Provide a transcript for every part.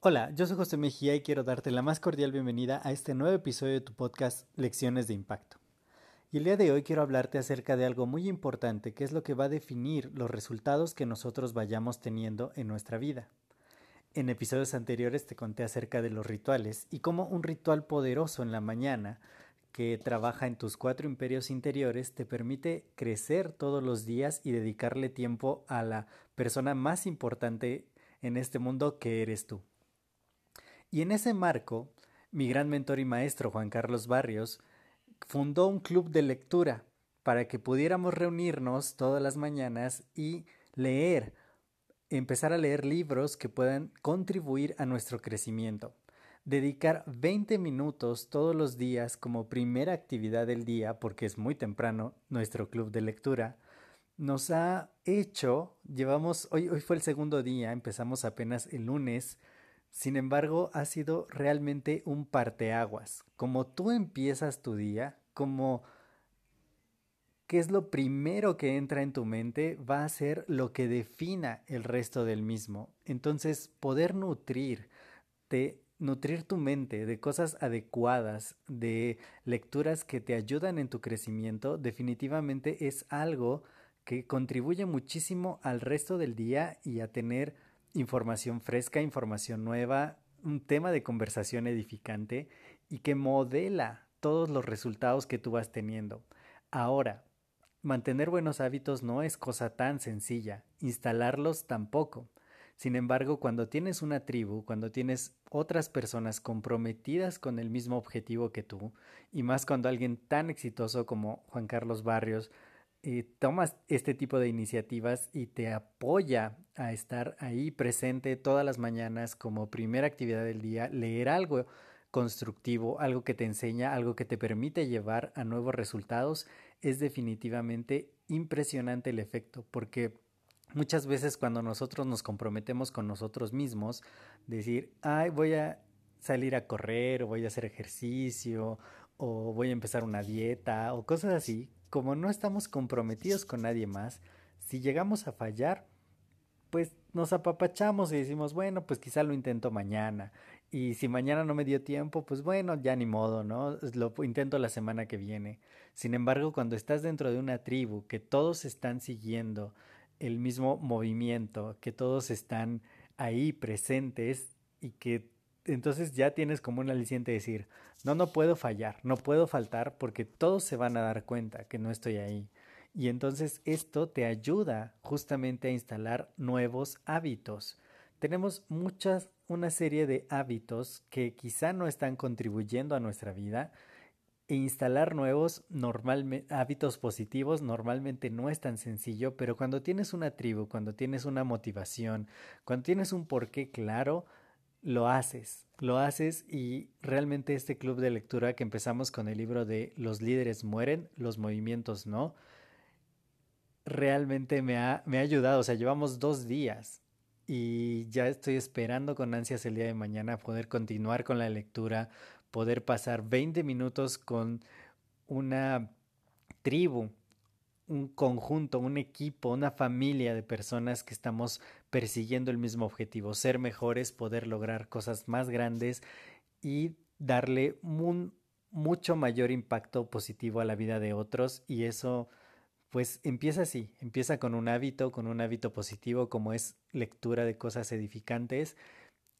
Hola, yo soy José Mejía y quiero darte la más cordial bienvenida a este nuevo episodio de tu podcast Lecciones de Impacto. Y el día de hoy quiero hablarte acerca de algo muy importante que es lo que va a definir los resultados que nosotros vayamos teniendo en nuestra vida. En episodios anteriores te conté acerca de los rituales y cómo un ritual poderoso en la mañana que trabaja en tus cuatro imperios interiores te permite crecer todos los días y dedicarle tiempo a la persona más importante en este mundo que eres tú. Y en ese marco, mi gran mentor y maestro Juan Carlos Barrios fundó un club de lectura para que pudiéramos reunirnos todas las mañanas y leer, empezar a leer libros que puedan contribuir a nuestro crecimiento. Dedicar 20 minutos todos los días como primera actividad del día, porque es muy temprano nuestro club de lectura, nos ha hecho, llevamos, hoy, hoy fue el segundo día, empezamos apenas el lunes, sin embargo, ha sido realmente un parteaguas. Como tú empiezas tu día, como qué es lo primero que entra en tu mente, va a ser lo que defina el resto del mismo. Entonces, poder nutrirte, nutrir tu mente de cosas adecuadas, de lecturas que te ayudan en tu crecimiento, definitivamente es algo que contribuye muchísimo al resto del día y a tener información fresca, información nueva, un tema de conversación edificante y que modela todos los resultados que tú vas teniendo. Ahora, mantener buenos hábitos no es cosa tan sencilla, instalarlos tampoco. Sin embargo, cuando tienes una tribu, cuando tienes otras personas comprometidas con el mismo objetivo que tú, y más cuando alguien tan exitoso como Juan Carlos Barrios eh, tomas este tipo de iniciativas y te apoya a estar ahí presente todas las mañanas como primera actividad del día, leer algo constructivo, algo que te enseña, algo que te permite llevar a nuevos resultados, es definitivamente impresionante el efecto, porque muchas veces cuando nosotros nos comprometemos con nosotros mismos, decir, ay, voy a salir a correr, o voy a hacer ejercicio, o voy a empezar una dieta, o cosas así, como no estamos comprometidos con nadie más, si llegamos a fallar, pues nos apapachamos y decimos, bueno, pues quizá lo intento mañana. Y si mañana no me dio tiempo, pues bueno, ya ni modo, ¿no? Lo intento la semana que viene. Sin embargo, cuando estás dentro de una tribu, que todos están siguiendo el mismo movimiento, que todos están ahí presentes y que entonces ya tienes como un aliciente de decir, no, no puedo fallar, no puedo faltar porque todos se van a dar cuenta que no estoy ahí. Y entonces esto te ayuda justamente a instalar nuevos hábitos. Tenemos muchas, una serie de hábitos que quizá no están contribuyendo a nuestra vida e instalar nuevos hábitos positivos normalmente no es tan sencillo, pero cuando tienes una tribu, cuando tienes una motivación, cuando tienes un porqué claro, lo haces, lo haces y realmente este club de lectura que empezamos con el libro de Los líderes mueren, los movimientos no, realmente me ha, me ha ayudado, o sea, llevamos dos días y ya estoy esperando con ansias el día de mañana poder continuar con la lectura, poder pasar 20 minutos con una tribu un conjunto, un equipo, una familia de personas que estamos persiguiendo el mismo objetivo, ser mejores, poder lograr cosas más grandes y darle un mucho mayor impacto positivo a la vida de otros. Y eso pues empieza así, empieza con un hábito, con un hábito positivo como es lectura de cosas edificantes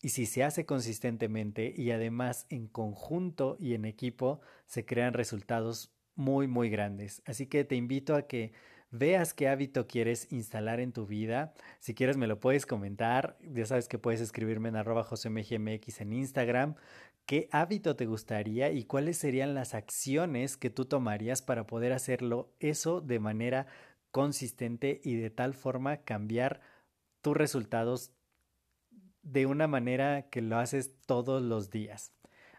y si se hace consistentemente y además en conjunto y en equipo se crean resultados muy, muy grandes. Así que te invito a que veas qué hábito quieres instalar en tu vida. Si quieres me lo puedes comentar. Ya sabes que puedes escribirme en arroba josemgmx en Instagram. ¿Qué hábito te gustaría y cuáles serían las acciones que tú tomarías para poder hacerlo eso de manera consistente y de tal forma cambiar tus resultados de una manera que lo haces todos los días.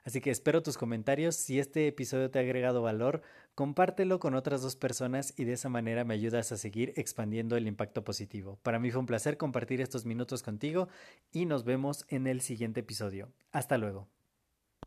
Así que espero tus comentarios. Si este episodio te ha agregado valor, compártelo con otras dos personas y de esa manera me ayudas a seguir expandiendo el impacto positivo. Para mí fue un placer compartir estos minutos contigo y nos vemos en el siguiente episodio. Hasta luego.